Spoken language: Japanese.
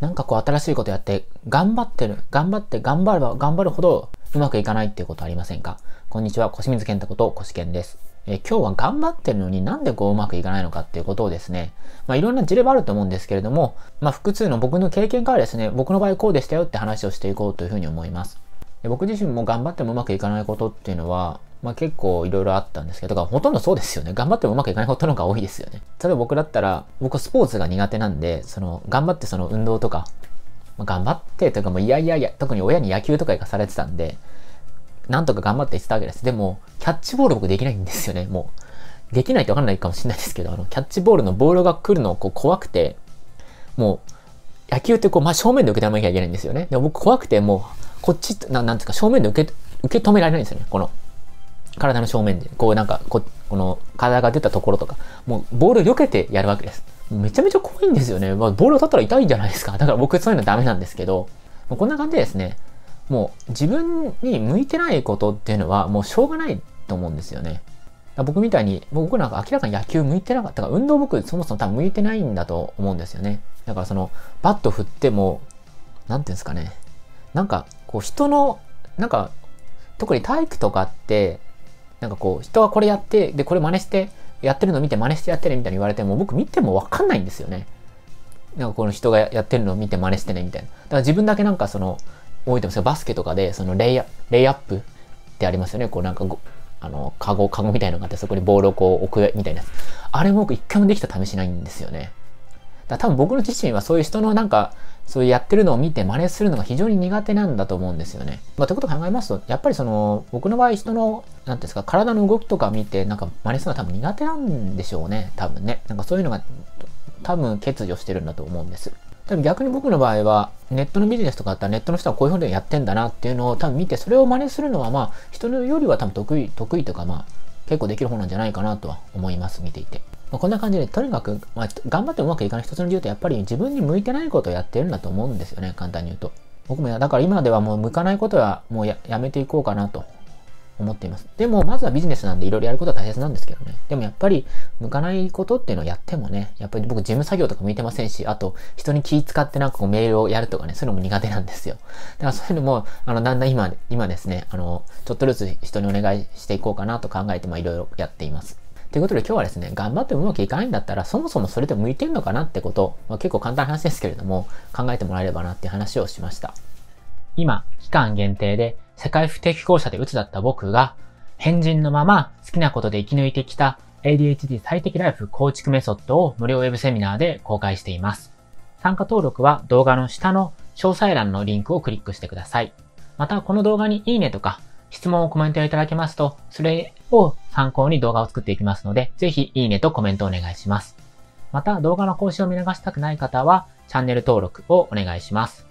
なんかこう新しいことやって、頑張ってる、頑張って、頑張れば頑張るほどうまくいかないっていうことありませんか？こんにちは、小清水健太こと小志健です。え今日は頑張ってるのになんでこううまくいかないのかっていうことをですね、まあいろんな事例はあると思うんですけれども、まあ複数の僕の経験からですね、僕の場合こうでしたよって話をしていこうというふうに思います。で僕自身も頑張ってもうまくいかないことっていうのは、まあ結構いろいろあったんですけど、ほとんどそうですよね。頑張ってもうまくいかないことの方が多いですよね。例えば僕だったら、僕スポーツが苦手なんで、その頑張ってその運動とか、まあ、頑張ってというかもういやいやいや、特に親に野球とか行かされてたんで、なんとか頑張って言ってたわけです。でも、キャッチボール僕できないんですよね、もう。できないとわかんないかもしれないですけど、あの、キャッチボールのボールが来るのこう怖くて、もう、野球ってこう、まあ、正面で受け止めなきゃいけないんですよね。で僕怖くて、もう、こっち、ななんですか、正面で受け、受け止められないんですよね、この、体の正面で。こうなんかこ、この、体が出たところとか、もう、ボール避けてやるわけです。めちゃめちゃ怖いんですよね。まあ、ボールを取ったら痛いじゃないですか。だから僕そういうのダメなんですけど、こんな感じでですね、もう自分に向いてないことっていうのはもうしょうがないと思うんですよね。僕みたいに、僕なんか明らかに野球向いてなかったから、運動僕そもそも多分向いてないんだと思うんですよね。だからその、バット振っても、なんていうんですかね。なんか、こう人の、なんか、特に体育とかって、なんかこう、人がこれやって、で、これ真似して、やってるの見て真似してやってねみたいに言われても、僕見てもわかんないんですよね。なんかこの人がやってるのを見て真似してねみたいな。だから自分だけなんかその、覚えてますよ。バスケとかで、そのレイアレイアップってありますよね。こうなんかあの、カゴ、カゴみたいなのがあって、そこにボールをこう置くみたいな。あれも僕一回もできた試しないんですよね。だ多分僕の自身はそういう人のなんか、そういうやってるのを見て真似するのが非常に苦手なんだと思うんですよね。まあ、ということを考えますと、やっぱりその、僕の場合人の、なんですか、体の動きとか見て、なんか真似するのは多分苦手なんでしょうね。多分ね。なんかそういうのが、多分欠如してるんだと思うんです。多分逆に僕の場合は、ネットのビジネスとかだったらネットの人はこういうふうにやってんだなっていうのを多分見て、それを真似するのはまあ、人よりは多分得意、得意とかまあ、結構できる方なんじゃないかなとは思います、見ていて。まあ、こんな感じで、とにかく、まあ、頑張ってうまくいかない一つの理由ってやっぱり自分に向いてないことをやってるんだと思うんですよね、簡単に言うと。僕もだから今ではもう向かないことはもうやめていこうかなと思っています。でも、まずはビジネスなんでいろいろやることは大切なんですけどね。でもやっぱり、向かないことっていうのをやってもね、やっぱり僕事務作業とか向いてませんし、あと、人に気使ってなんかこうメールをやるとかね、そういうのも苦手なんですよ。だからそういうのも、あの、だんだん今、今ですね、あの、ちょっとずつ人にお願いしていこうかなと考えて、まあいろいろやっています。ということで今日はですね、頑張ってうまくいかないんだったら、そもそもそれで向いてんのかなってこと、まあ、結構簡単な話ですけれども、考えてもらえればなっていう話をしました。今、期間限定で世界不適合者で鬱だった僕が、変人のまま好きなことで生き抜いてきた ADHD 最適ライフ構築メソッドを無料ウェブセミナーで公開しています。参加登録は動画の下の詳細欄のリンクをクリックしてください。また、この動画にいいねとか質問をコメントいただけますと、それを参考に動画を作っていきますので、ぜひいいねとコメントお願いします。また、動画の更新を見逃したくない方は、チャンネル登録をお願いします。